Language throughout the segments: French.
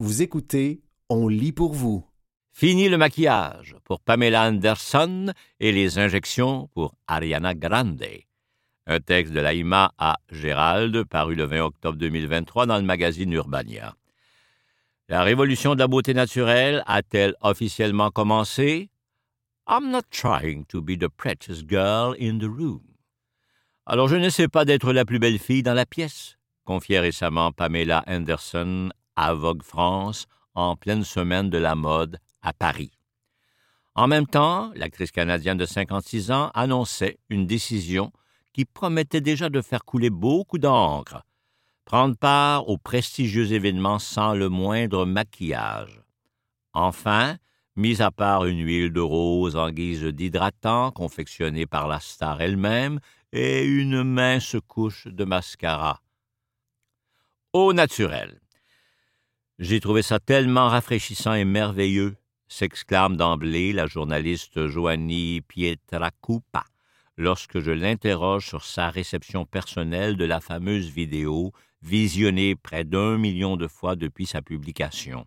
Vous écoutez On lit pour vous. Fini le maquillage pour Pamela Anderson et les injections pour Ariana Grande. Un texte de Laïma à Gérald, paru le 20 octobre 2023 dans le magazine Urbania. La révolution de la beauté naturelle a-t-elle officiellement commencé? I'm not trying to be the prettiest girl in the room. Alors je n'essaie pas d'être la plus belle fille dans la pièce, confiait récemment Pamela Anderson à Vogue France en pleine semaine de la mode à Paris. En même temps, l'actrice canadienne de 56 ans annonçait une décision qui promettait déjà de faire couler beaucoup d'encre, prendre part au prestigieux événement sans le moindre maquillage. Enfin, mis à part une huile de rose en guise d'hydratant confectionnée par la star elle-même et une mince couche de mascara. Au naturel. J'ai trouvé ça tellement rafraîchissant et merveilleux, s'exclame d'emblée la journaliste Joanny Pietracupa lorsque je l'interroge sur sa réception personnelle de la fameuse vidéo visionnée près d'un million de fois depuis sa publication.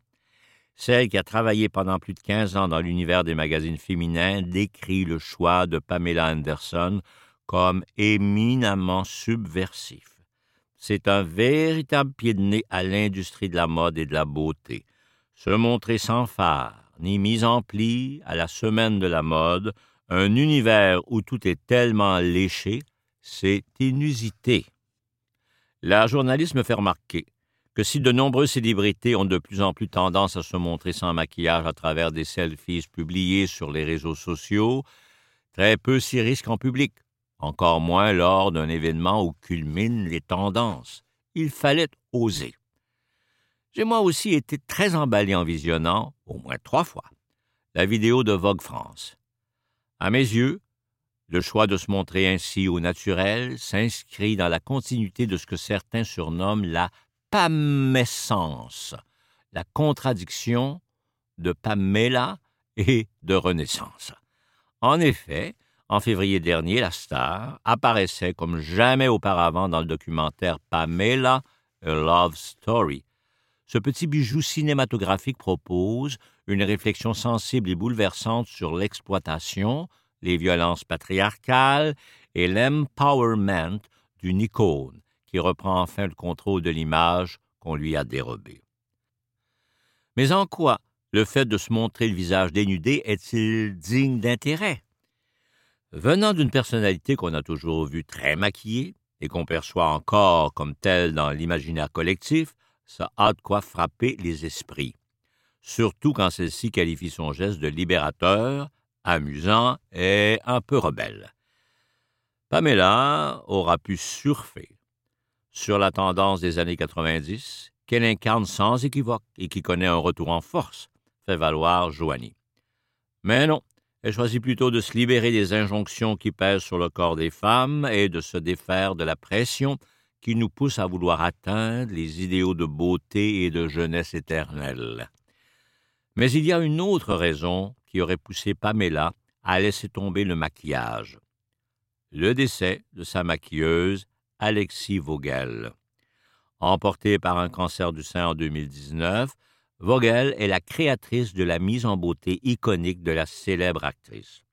Celle qui a travaillé pendant plus de 15 ans dans l'univers des magazines féminins décrit le choix de Pamela Anderson comme éminemment subversif. C'est un véritable pied de nez à l'industrie de la mode et de la beauté. Se montrer sans phare, ni mise en pli à la semaine de la mode, un univers où tout est tellement léché, c'est inusité. La journaliste me fait remarquer que si de nombreuses célébrités ont de plus en plus tendance à se montrer sans maquillage à travers des selfies publiés sur les réseaux sociaux, très peu s'y risquent en public, encore moins lors d'un événement où culminent les tendances. Il fallait oser. J'ai moi aussi été très emballé en visionnant, au moins trois fois, la vidéo de Vogue France. À mes yeux, le choix de se montrer ainsi au naturel s'inscrit dans la continuité de ce que certains surnomment la pamescence, la contradiction de Pamela et de Renaissance. En effet, en février dernier, la star apparaissait comme jamais auparavant dans le documentaire Pamela, A Love Story. Ce petit bijou cinématographique propose une réflexion sensible et bouleversante sur l'exploitation, les violences patriarcales et l'empowerment d'une icône qui reprend enfin le contrôle de l'image qu'on lui a dérobée. Mais en quoi le fait de se montrer le visage dénudé est-il digne d'intérêt? Venant d'une personnalité qu'on a toujours vue très maquillée et qu'on perçoit encore comme telle dans l'imaginaire collectif, ça a de quoi frapper les esprits surtout quand celle-ci qualifie son geste de libérateur, amusant et un peu rebelle. Pamela aura pu surfer sur la tendance des années 90 qu'elle incarne sans équivoque et qui connaît un retour en force, fait valoir Joanie. Mais non, elle choisit plutôt de se libérer des injonctions qui pèsent sur le corps des femmes et de se défaire de la pression qui nous pousse à vouloir atteindre les idéaux de beauté et de jeunesse éternelle. Mais il y a une autre raison qui aurait poussé Pamela à laisser tomber le maquillage. Le décès de sa maquilleuse, Alexis Vogel. Emportée par un cancer du sein en 2019, Vogel est la créatrice de la mise en beauté iconique de la célèbre actrice.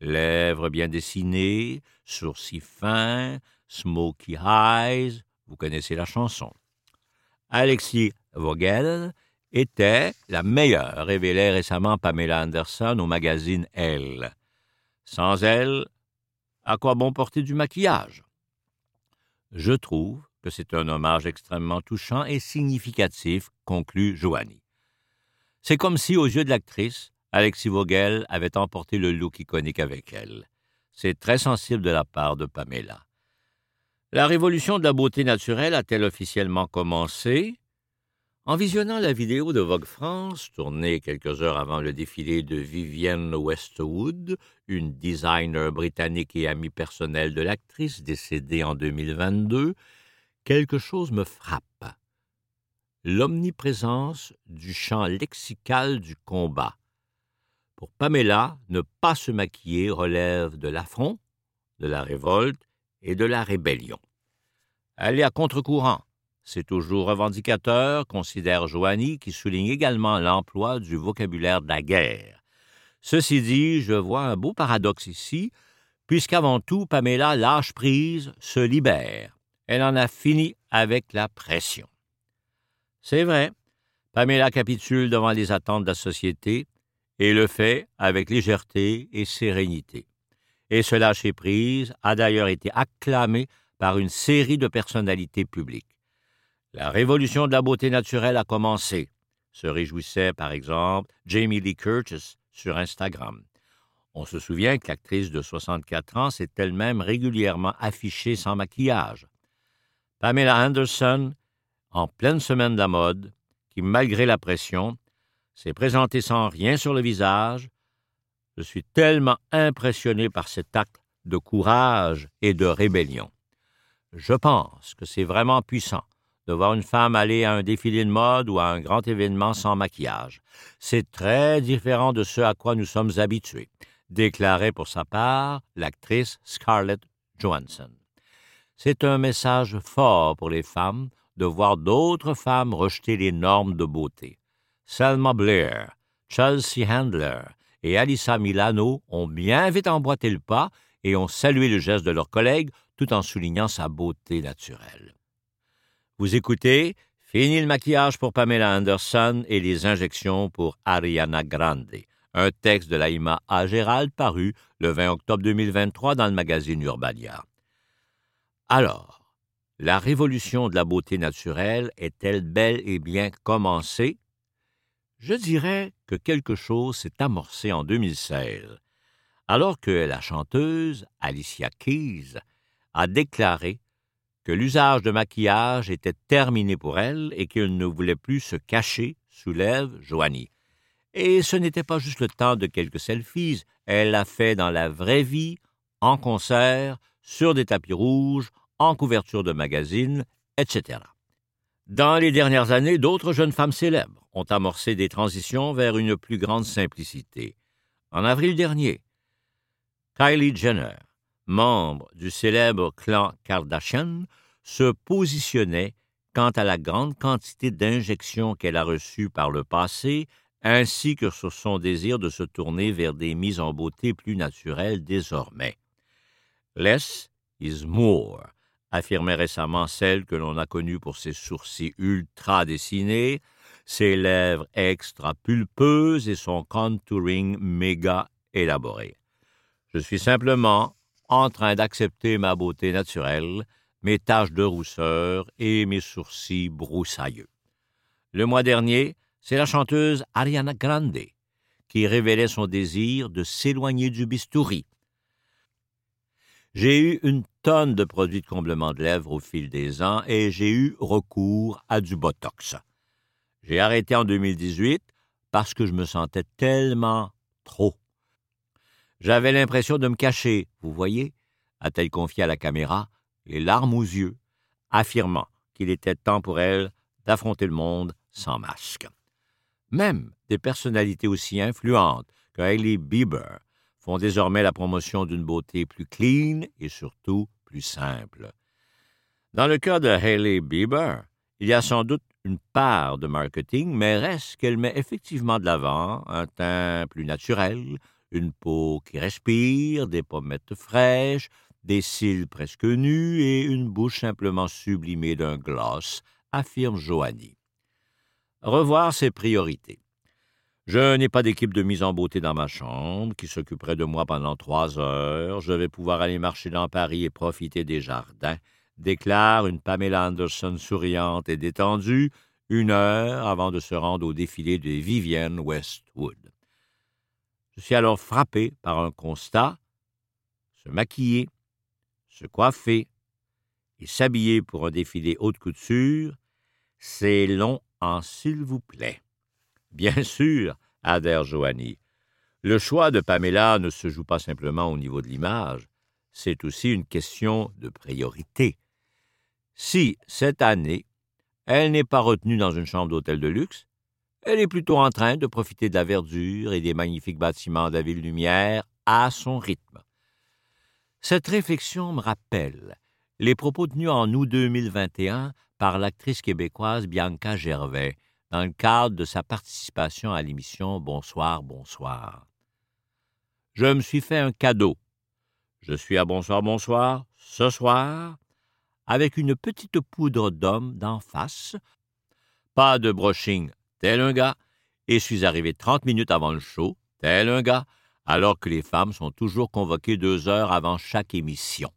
Lèvres bien dessinées, sourcils fins, smoky eyes, vous connaissez la chanson. Alexis Vogel était la meilleure, révélait récemment Pamela Anderson au magazine Elle. Sans elle, à quoi bon porter du maquillage? Je trouve que c'est un hommage extrêmement touchant et significatif, conclut Joanie. C'est comme si, aux yeux de l'actrice, Alexis Vogel avait emporté le look iconique avec elle. C'est très sensible de la part de Pamela. La révolution de la beauté naturelle a-t-elle officiellement commencé? En visionnant la vidéo de Vogue France, tournée quelques heures avant le défilé de Vivienne Westwood, une designer britannique et amie personnelle de l'actrice décédée en 2022, quelque chose me frappe. L'omniprésence du champ lexical du combat. Pour Pamela, ne pas se maquiller relève de l'affront, de la révolte et de la rébellion. Est à contre-courant c'est toujours revendicateur, considère Joanie, qui souligne également l'emploi du vocabulaire de la guerre. Ceci dit, je vois un beau paradoxe ici, puisqu'avant tout, Pamela lâche prise, se libère. Elle en a fini avec la pression. C'est vrai, Pamela capitule devant les attentes de la société et le fait avec légèreté et sérénité. Et ce lâcher-prise a d'ailleurs été acclamé par une série de personnalités publiques. La révolution de la beauté naturelle a commencé, se réjouissait par exemple Jamie Lee Curtis sur Instagram. On se souvient que l'actrice de 64 ans s'est elle-même régulièrement affichée sans maquillage. Pamela Anderson, en pleine semaine de la mode, qui, malgré la pression, s'est présentée sans rien sur le visage, je suis tellement impressionné par cet acte de courage et de rébellion. Je pense que c'est vraiment puissant de voir une femme aller à un défilé de mode ou à un grand événement sans maquillage. C'est très différent de ce à quoi nous sommes habitués, déclarait pour sa part l'actrice Scarlett Johansson. C'est un message fort pour les femmes de voir d'autres femmes rejeter les normes de beauté. Selma Blair, Chelsea Handler et Alissa Milano ont bien vite emboîté le pas et ont salué le geste de leurs collègues tout en soulignant sa beauté naturelle. Vous écoutez Fini le maquillage pour Pamela Anderson et les injections pour Ariana Grande, un texte de Laïma A. Gérald paru le 20 octobre 2023 dans le magazine Urbania. Alors, la révolution de la beauté naturelle est-elle bel et bien commencée? Je dirais que quelque chose s'est amorcé en 2016, alors que la chanteuse Alicia Keys a déclaré que l'usage de maquillage était terminé pour elle et qu'elle ne voulait plus se cacher, soulève Joanie. Et ce n'était pas juste le temps de quelques selfies, elle l'a fait dans la vraie vie, en concert, sur des tapis rouges, en couverture de magazines, etc. Dans les dernières années, d'autres jeunes femmes célèbres ont amorcé des transitions vers une plus grande simplicité. En avril dernier, Kylie Jenner, membre du célèbre clan Kardashian, se positionnait quant à la grande quantité d'injections qu'elle a reçues par le passé, ainsi que sur son désir de se tourner vers des mises en beauté plus naturelles désormais. Less is more, affirmait récemment celle que l'on a connue pour ses sourcils ultra dessinés, ses lèvres extra pulpeuses et son contouring méga élaboré. Je suis simplement en train d'accepter ma beauté naturelle, mes taches de rousseur et mes sourcils broussailleux. Le mois dernier, c'est la chanteuse Ariana Grande qui révélait son désir de s'éloigner du bistouri. J'ai eu une de produits de comblement de lèvres au fil des ans et j'ai eu recours à du Botox. J'ai arrêté en 2018 parce que je me sentais tellement trop. J'avais l'impression de me cacher, vous voyez, a-t-elle confié à la caméra, les larmes aux yeux, affirmant qu'il était temps pour elle d'affronter le monde sans masque. Même des personnalités aussi influentes que Hailey Bieber font désormais la promotion d'une beauté plus clean et surtout simple. Dans le cas de Hailey Bieber, il y a sans doute une part de marketing, mais reste qu'elle met effectivement de l'avant un teint plus naturel, une peau qui respire, des pommettes fraîches, des cils presque nus et une bouche simplement sublimée d'un gloss, affirme Joanie. Revoir ses priorités. Je n'ai pas d'équipe de mise en beauté dans ma chambre qui s'occuperait de moi pendant trois heures. Je vais pouvoir aller marcher dans Paris et profiter des jardins, déclare une Pamela Anderson souriante et détendue, une heure avant de se rendre au défilé de Vivienne Westwood. Je suis alors frappé par un constat. Se maquiller, se coiffer et s'habiller pour un défilé haute couture, c'est long en s'il vous plaît. Bien sûr, adhère Joanie. Le choix de Pamela ne se joue pas simplement au niveau de l'image, c'est aussi une question de priorité. Si, cette année, elle n'est pas retenue dans une chambre d'hôtel de luxe, elle est plutôt en train de profiter de la verdure et des magnifiques bâtiments de la ville lumière à son rythme. Cette réflexion me rappelle les propos tenus en août 2021 par par l'actrice québécoise Bianca Gervais dans le cadre de sa participation à l'émission Bonsoir, bonsoir. Je me suis fait un cadeau. Je suis à Bonsoir, bonsoir ce soir avec une petite poudre d'homme d'en face, pas de brushing tel un gars, et suis arrivé trente minutes avant le show, tel un gars, alors que les femmes sont toujours convoquées deux heures avant chaque émission.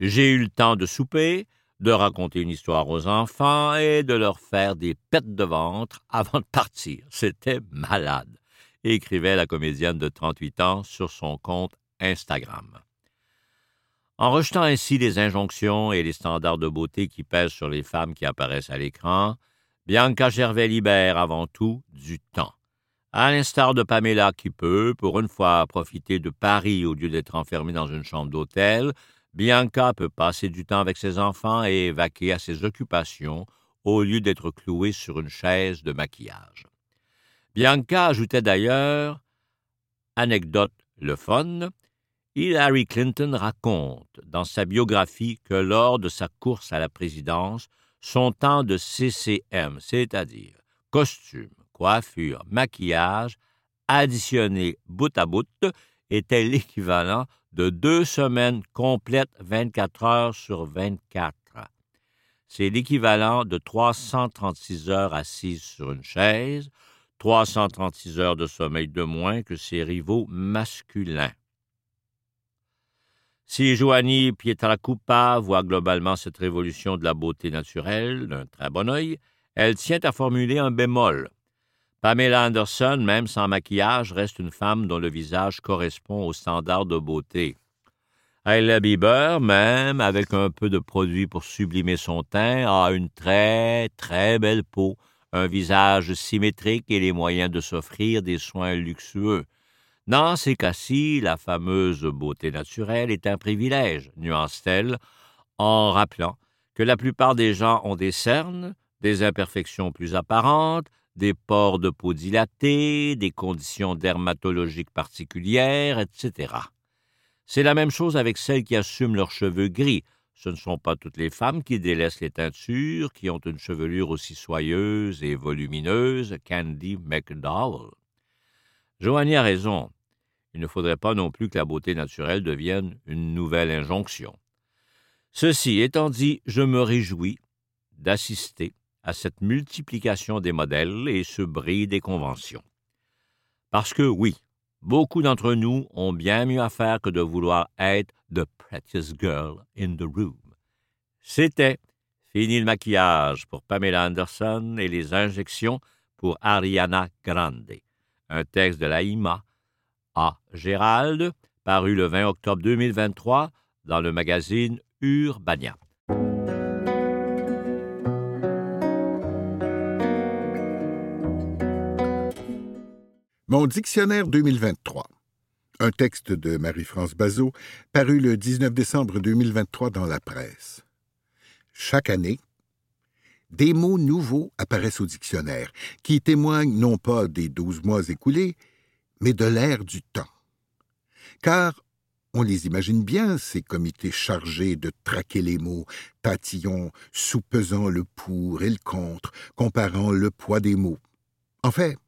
J'ai eu le temps de souper, de raconter une histoire aux enfants et de leur faire des pètes de ventre avant de partir. C'était malade, écrivait la comédienne de 38 ans sur son compte Instagram. En rejetant ainsi les injonctions et les standards de beauté qui pèsent sur les femmes qui apparaissent à l'écran, Bianca Gervais libère avant tout du temps. À l'instar de Pamela qui peut, pour une fois, profiter de Paris au lieu d'être enfermée dans une chambre d'hôtel, Bianca peut passer du temps avec ses enfants et vaquer à ses occupations au lieu d'être clouée sur une chaise de maquillage. Bianca ajoutait d'ailleurs Anecdote le fun Hillary Clinton raconte dans sa biographie que lors de sa course à la présidence, son temps de CCM, c'est-à-dire costume, coiffure, maquillage, additionné bout à bout, était l'équivalent de deux semaines complètes 24 heures sur 24. C'est l'équivalent de 336 heures assises sur une chaise, 336 heures de sommeil de moins que ses rivaux masculins. Si Joanie Pietracupa voit globalement cette révolution de la beauté naturelle d'un très bon œil, elle tient à formuler un bémol. Pamela Anderson, même sans maquillage, reste une femme dont le visage correspond aux standards de beauté. Hailey Bieber, même avec un peu de produit pour sublimer son teint, a une très, très belle peau, un visage symétrique et les moyens de s'offrir des soins luxueux. Dans ces cas-ci, la fameuse beauté naturelle est un privilège, nuance-t-elle, en rappelant que la plupart des gens ont des cernes, des imperfections plus apparentes, des pores de peau dilatés, des conditions dermatologiques particulières, etc. C'est la même chose avec celles qui assument leurs cheveux gris. Ce ne sont pas toutes les femmes qui délaissent les teintures, qui ont une chevelure aussi soyeuse et volumineuse qu'Andy McDowell. Joanie a raison. Il ne faudrait pas non plus que la beauté naturelle devienne une nouvelle injonction. Ceci étant dit, je me réjouis d'assister à cette multiplication des modèles et ce bris des conventions. Parce que oui, beaucoup d'entre nous ont bien mieux à faire que de vouloir être the prettiest girl in the room. C'était fini le maquillage pour Pamela Anderson et les injections pour Ariana Grande un texte de l'AIMA A. Gérald, paru le 20 octobre 2023 dans le magazine Urbania. Mon dictionnaire 2023. Un texte de Marie-France Bazot, paru le 19 décembre 2023 dans la presse. Chaque année, des mots nouveaux apparaissent au dictionnaire, qui témoignent non pas des douze mois écoulés, mais de l'ère du temps. Car on les imagine bien, ces comités chargés de traquer les mots, tatillons, soupesant le pour et le contre, comparant le poids des mots. En fait,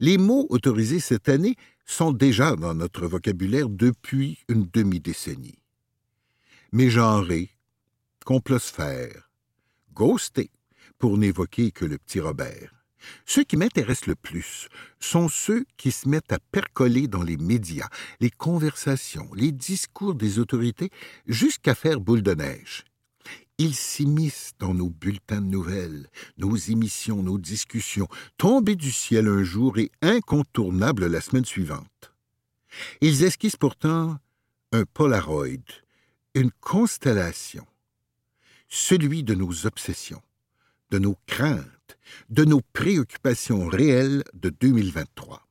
les mots autorisés cette année sont déjà dans notre vocabulaire depuis une demi-décennie. Mégenré, complosphère, ghosté, pour n'évoquer que le petit Robert. Ceux qui m'intéressent le plus sont ceux qui se mettent à percoler dans les médias, les conversations, les discours des autorités, jusqu'à faire boule de neige. Ils s'immiscent dans nos bulletins de nouvelles, nos émissions, nos discussions, tombés du ciel un jour et incontournables la semaine suivante. Ils esquissent pourtant un Polaroid, une constellation, celui de nos obsessions de nos craintes, de nos préoccupations réelles de 2023.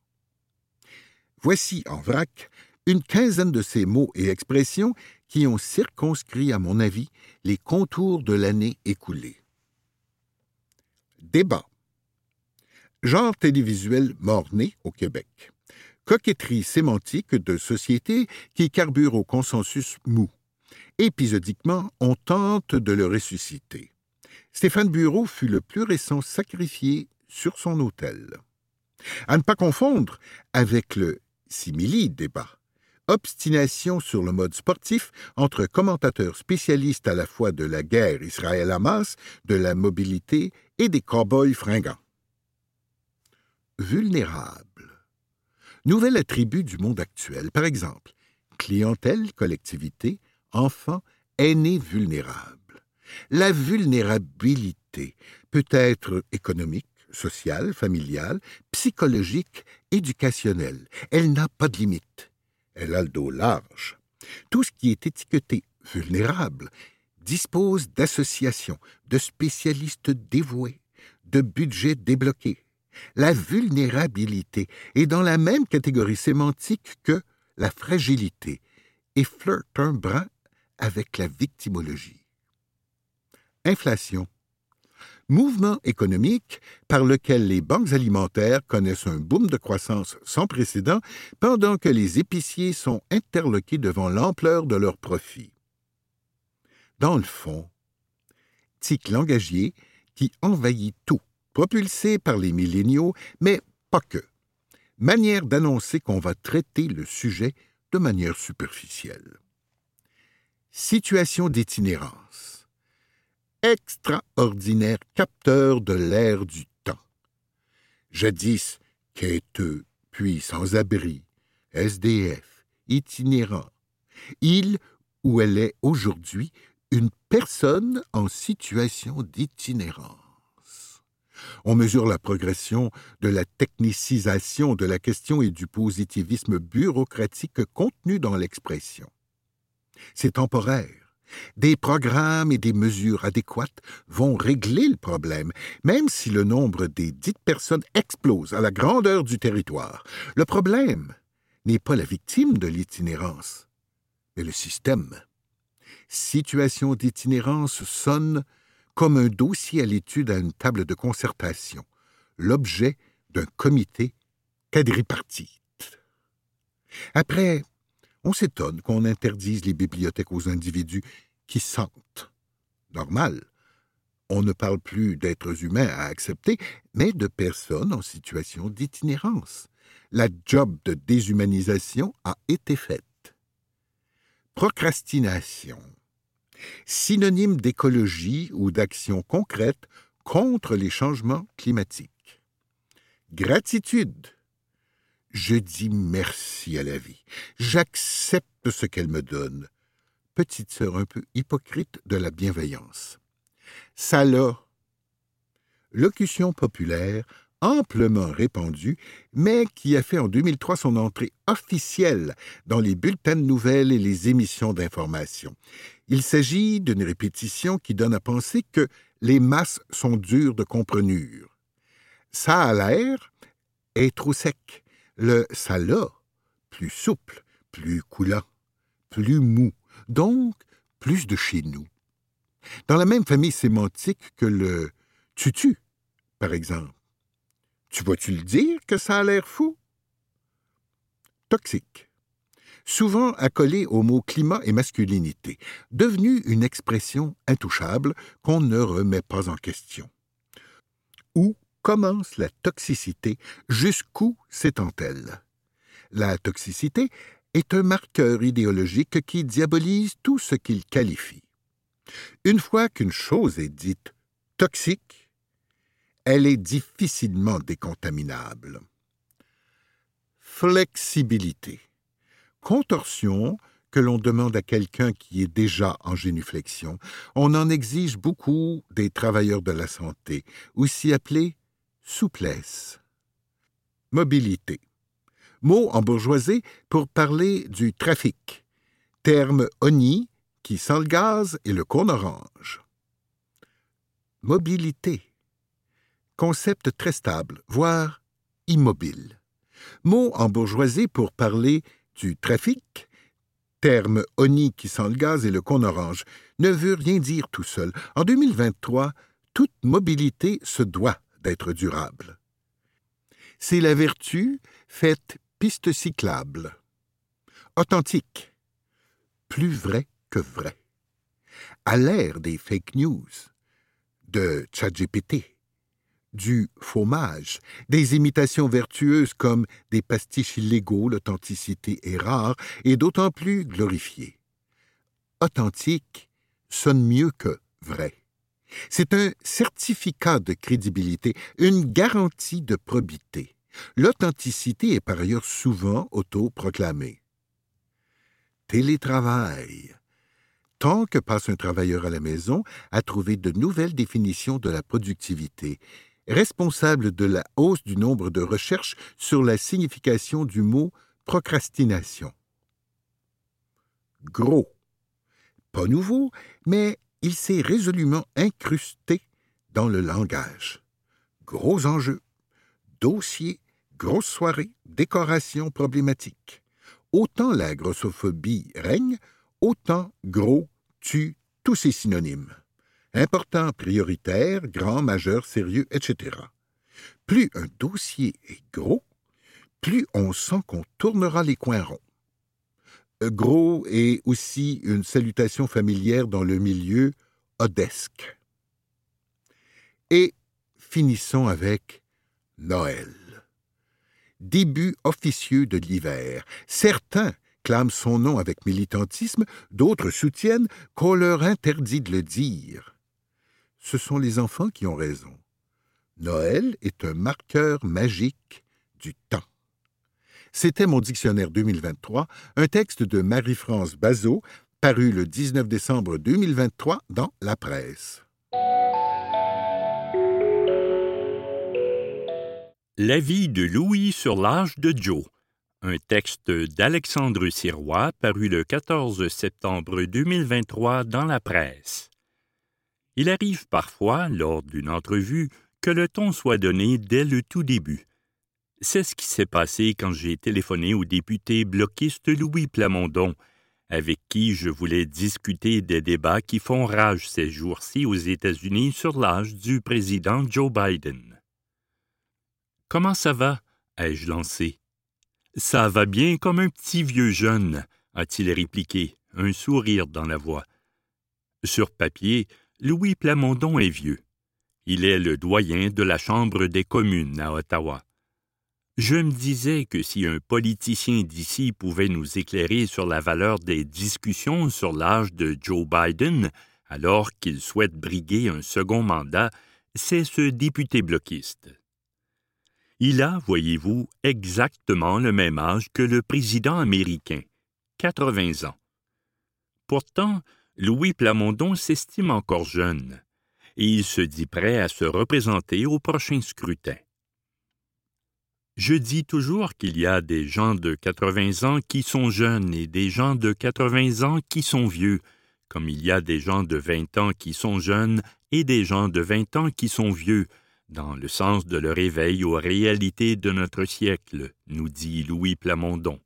Voici en vrac une quinzaine de ces mots et expressions qui ont circonscrit, à mon avis, les contours de l'année écoulée. Débat. Genre télévisuel mort-né au Québec. Coquetterie sémantique de société qui carbure au consensus mou. Épisodiquement, on tente de le ressusciter Stéphane Bureau fut le plus récent sacrifié sur son autel. À ne pas confondre avec le simili-débat, obstination sur le mode sportif entre commentateurs spécialistes à la fois de la guerre Israël-Hamas, de la mobilité et des cow-boys fringants. Vulnérable. Nouvel attribut du monde actuel, par exemple, clientèle, collectivité, enfants, aînés vulnérables. La vulnérabilité peut être économique, sociale, familiale, psychologique, éducationnelle. Elle n'a pas de limite. Elle a le dos large. Tout ce qui est étiqueté vulnérable dispose d'associations, de spécialistes dévoués, de budgets débloqués. La vulnérabilité est dans la même catégorie sémantique que la fragilité et flirte un brin avec la victimologie. Inflation. Mouvement économique par lequel les banques alimentaires connaissent un boom de croissance sans précédent pendant que les épiciers sont interloqués devant l'ampleur de leurs profits. Dans le fond, tic langagier qui envahit tout, propulsé par les milléniaux, mais pas que. Manière d'annoncer qu'on va traiter le sujet de manière superficielle. Situation d'itinérance. Extraordinaire capteur de l'air du temps. Jadis quêteux, puis sans abri, SDF, itinérant. Il où elle est aujourd'hui une personne en situation d'itinérance. On mesure la progression de la technicisation de la question et du positivisme bureaucratique contenu dans l'expression. C'est temporaire. Des programmes et des mesures adéquates vont régler le problème, même si le nombre des dites personnes explose à la grandeur du territoire. Le problème n'est pas la victime de l'itinérance, mais le système situation d'itinérance sonne comme un dossier à l'étude à une table de concertation, l'objet d'un comité quadripartite. Après, on s'étonne qu'on interdise les bibliothèques aux individus qui sentent. Normal. On ne parle plus d'êtres humains à accepter, mais de personnes en situation d'itinérance. La job de déshumanisation a été faite. Procrastination synonyme d'écologie ou d'action concrète contre les changements climatiques. Gratitude. Je dis merci à la vie. J'accepte ce qu'elle me donne. Petite sœur un peu hypocrite de la bienveillance. Ça Locution populaire amplement répandue, mais qui a fait en 2003 son entrée officielle dans les bulletins de nouvelles et les émissions d'information. Il s'agit d'une répétition qui donne à penser que les masses sont dures de comprenure. Ça a l'air est trop sec, le ça l'a plus souple, plus coulant, plus mou, donc plus de chez nous. Dans la même famille sémantique que le tutu, par exemple. Tu vas-tu le dire que ça a l'air fou? Toxique. Souvent accolé au mot climat et masculinité, devenu une expression intouchable qu'on ne remet pas en question. Où commence la toxicité? Jusqu'où s'étend-elle? La toxicité est un marqueur idéologique qui diabolise tout ce qu'il qualifie. Une fois qu'une chose est dite toxique, elle est difficilement décontaminable. Flexibilité. Contorsion que l'on demande à quelqu'un qui est déjà en génuflexion. On en exige beaucoup des travailleurs de la santé, aussi appelés souplesse. Mobilité. Mot en bourgeoisie pour parler du trafic. Terme oni qui sent le gaz et le cône orange. Mobilité concept très stable, voire immobile. Mot en bourgeoisie pour parler du trafic, terme oni qui sent le gaz et le con orange, ne veut rien dire tout seul. En 2023, toute mobilité se doit d'être durable. C'est la vertu faite piste cyclable. Authentique. Plus vrai que vrai. À l'ère des fake news, de ChatGPT, du fromage, des imitations vertueuses comme des pastiches illégaux, l'authenticité est rare et d'autant plus glorifiée. Authentique sonne mieux que vrai. C'est un certificat de crédibilité, une garantie de probité. L'authenticité est par ailleurs souvent autoproclamée. Télétravail. Tant que passe un travailleur à la maison à trouver de nouvelles définitions de la productivité, responsable de la hausse du nombre de recherches sur la signification du mot procrastination. Gros. Pas nouveau, mais il s'est résolument incrusté dans le langage. Gros enjeux, dossiers, grosses soirées, décorations problématiques. Autant la grossophobie règne, autant gros tue tous ses synonymes. Important, prioritaire, grand, majeur, sérieux, etc. Plus un dossier est gros, plus on sent qu'on tournera les coins ronds. Gros est aussi une salutation familière dans le milieu odesque. Et finissons avec Noël. Début officieux de l'hiver. Certains clament son nom avec militantisme, d'autres soutiennent qu'on leur interdit de le dire. Ce sont les enfants qui ont raison. Noël est un marqueur magique du temps. C'était mon dictionnaire 2023, un texte de Marie-France Bazot, paru le 19 décembre 2023 dans La Presse. L'avis de Louis sur l'âge de Joe. Un texte d'Alexandre Sirois paru le 14 septembre 2023 dans la presse. Il arrive parfois, lors d'une entrevue, que le ton soit donné dès le tout début. C'est ce qui s'est passé quand j'ai téléphoné au député bloquiste Louis Plamondon, avec qui je voulais discuter des débats qui font rage ces jours-ci aux États-Unis sur l'âge du président Joe Biden. Comment ça va? ai-je lancé. Ça va bien comme un petit vieux jeune, a-t-il répliqué, un sourire dans la voix. Sur papier, Louis Plamondon est vieux. Il est le doyen de la Chambre des communes à Ottawa. Je me disais que si un politicien d'ici pouvait nous éclairer sur la valeur des discussions sur l'âge de Joe Biden, alors qu'il souhaite briguer un second mandat, c'est ce député bloquiste. Il a, voyez-vous, exactement le même âge que le président américain, 80 ans. Pourtant, Louis Plamondon s'estime encore jeune, et il se dit prêt à se représenter au prochain scrutin. Je dis toujours qu'il y a des gens de 80 ans qui sont jeunes et des gens de 80 ans qui sont vieux, comme il y a des gens de 20 ans qui sont jeunes et des gens de 20 ans qui sont vieux, dans le sens de leur éveil aux réalités de notre siècle, nous dit Louis Plamondon.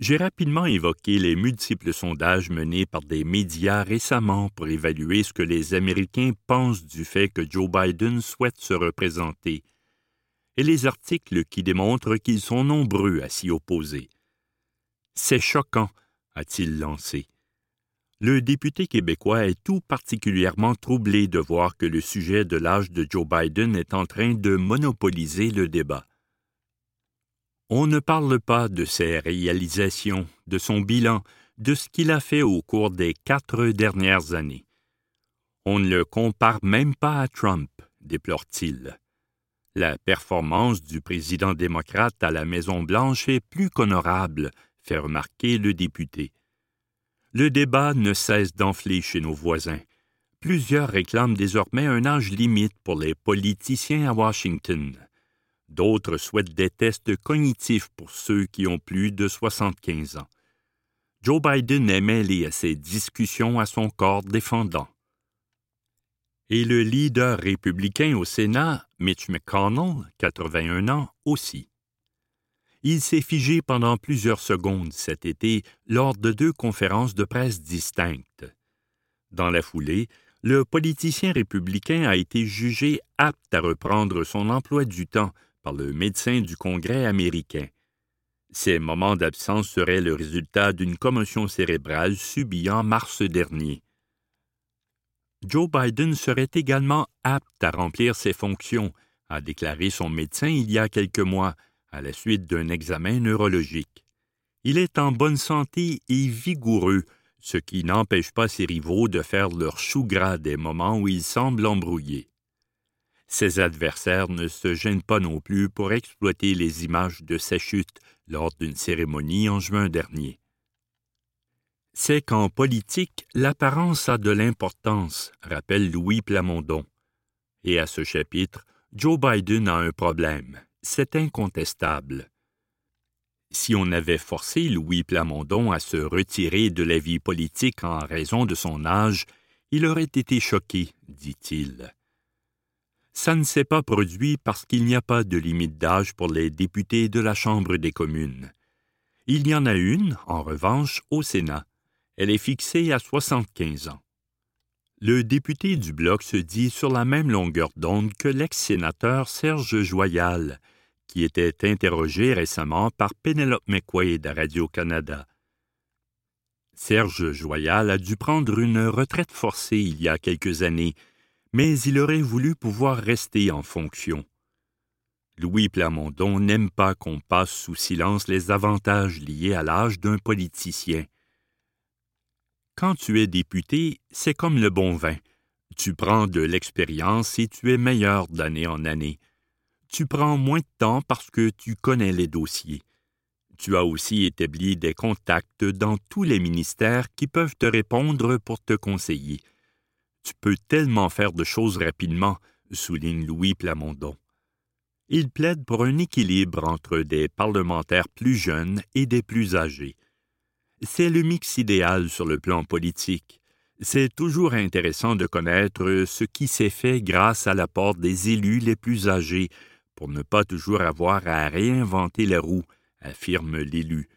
J'ai rapidement évoqué les multiples sondages menés par des médias récemment pour évaluer ce que les Américains pensent du fait que Joe Biden souhaite se représenter et les articles qui démontrent qu'ils sont nombreux à s'y opposer. C'est choquant, a-t-il lancé. Le député québécois est tout particulièrement troublé de voir que le sujet de l'âge de Joe Biden est en train de monopoliser le débat. On ne parle pas de ses réalisations, de son bilan, de ce qu'il a fait au cours des quatre dernières années. On ne le compare même pas à Trump, déplore-t-il. La performance du président démocrate à la Maison-Blanche est plus qu'honorable, fait remarquer le député. Le débat ne cesse d'enfler chez nos voisins. Plusieurs réclament désormais un âge limite pour les politiciens à Washington. D'autres souhaitent des tests cognitifs pour ceux qui ont plus de 75 ans. Joe Biden est mêlé à ces discussions à son corps défendant et le leader républicain au Sénat, Mitch McConnell, 81 ans, aussi. Il s'est figé pendant plusieurs secondes cet été lors de deux conférences de presse distinctes. Dans la foulée, le politicien républicain a été jugé apte à reprendre son emploi du temps par le médecin du Congrès américain. Ces moments d'absence seraient le résultat d'une commotion cérébrale subie en mars dernier. Joe Biden serait également apte à remplir ses fonctions, a déclaré son médecin il y a quelques mois, à la suite d'un examen neurologique. Il est en bonne santé et vigoureux, ce qui n'empêche pas ses rivaux de faire leur chou gras des moments où ils semblent embrouillés. Ses adversaires ne se gênent pas non plus pour exploiter les images de sa chute lors d'une cérémonie en juin dernier. C'est qu'en politique, l'apparence a de l'importance, rappelle Louis Plamondon. Et à ce chapitre, Joe Biden a un problème, c'est incontestable. Si on avait forcé Louis Plamondon à se retirer de la vie politique en raison de son âge, il aurait été choqué, dit-il. Ça ne s'est pas produit parce qu'il n'y a pas de limite d'âge pour les députés de la Chambre des communes. Il y en a une, en revanche, au Sénat. Elle est fixée à 75 ans. Le député du Bloc se dit sur la même longueur d'onde que l'ex-sénateur Serge Joyal, qui était interrogé récemment par Penelope McQuaid à Radio-Canada. Serge Joyal a dû prendre une retraite forcée il y a quelques années, mais il aurait voulu pouvoir rester en fonction. Louis Plamondon n'aime pas qu'on passe sous silence les avantages liés à l'âge d'un politicien. Quand tu es député, c'est comme le bon vin. Tu prends de l'expérience et tu es meilleur d'année en année tu prends moins de temps parce que tu connais les dossiers. Tu as aussi établi des contacts dans tous les ministères qui peuvent te répondre pour te conseiller. Tu peux tellement faire de choses rapidement, souligne Louis Plamondon. Il plaide pour un équilibre entre des parlementaires plus jeunes et des plus âgés. C'est le mix idéal sur le plan politique. C'est toujours intéressant de connaître ce qui s'est fait grâce à l'apport des élus les plus âgés pour ne pas toujours avoir à réinventer la roue, affirme l'élu.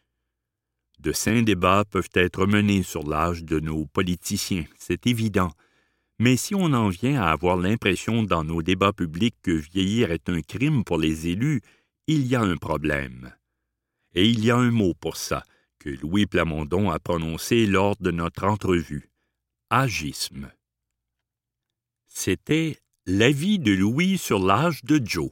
De sains débats peuvent être menés sur l'âge de nos politiciens, c'est évident. Mais si on en vient à avoir l'impression dans nos débats publics que vieillir est un crime pour les élus, il y a un problème. Et il y a un mot pour ça, que Louis Plamondon a prononcé lors de notre entrevue. Agisme. C'était L'avis de Louis sur l'âge de Joe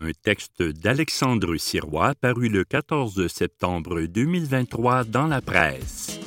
un texte d'Alexandre Sirois paru le 14 septembre 2023 dans la presse.